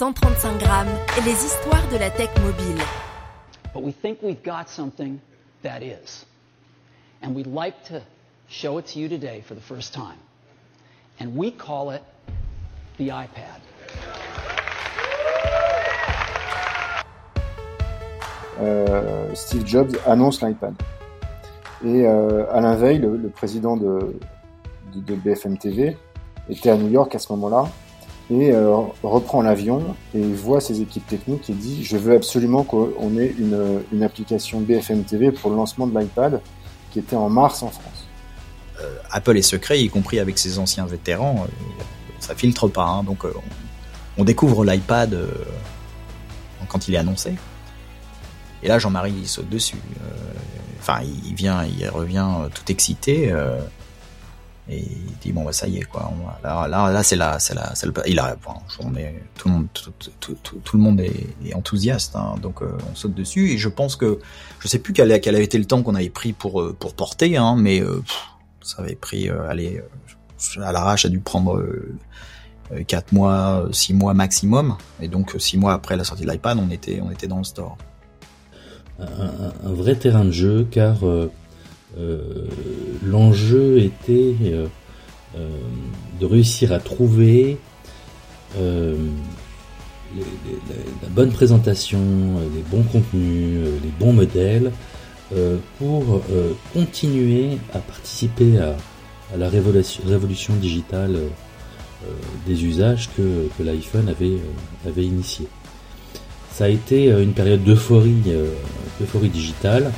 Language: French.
135 grammes, les histoires de la tech mobile. But we think we've got something that is. And we'd like to show it to you today for the first time. And we call it the iPad. Euh, Steve Jobs annonce l'iPad. Et euh, Alain Veil, le, le président de, de, de, BFM TV, était à New York à ce moment-là et euh, reprend l'avion et voit ses équipes techniques et dit je veux absolument qu'on ait une, application BFM TV pour le lancement de l'iPad qui était en mars en France. Euh, Apple est secret, y compris avec ses anciens vétérans, euh, ça filtre pas. Hein, donc on, on, découvre l'iPad quand il est annoncé. Et là, Jean-Marie saute dessus. Euh, enfin, il vient, il revient tout excité. Euh, et il dit bon bah ça y est quoi. Là, là, là c'est là, c'est là. Il a, bon, on est, tout le monde, est, enthousiaste. Hein, donc euh, on saute dessus. Et je pense que je sais plus quel, quel avait été le temps qu'on avait pris pour pour porter, hein, mais pff, ça avait pris, allez, à l'arrache, a dû prendre. 4 mois, 6 mois maximum. Et donc 6 mois après la sortie de l'iPad, on était, on était dans le store un, vrai terrain de jeu car euh, euh, l'enjeu était euh, de réussir à trouver la bonne présentation, les bons contenus, les bons modèles pour continuer à participer à, la révolution, digitale des usages que, l'iPhone avait, avait initié ça a été une période d'euphorie, euh, d'euphorie digitale.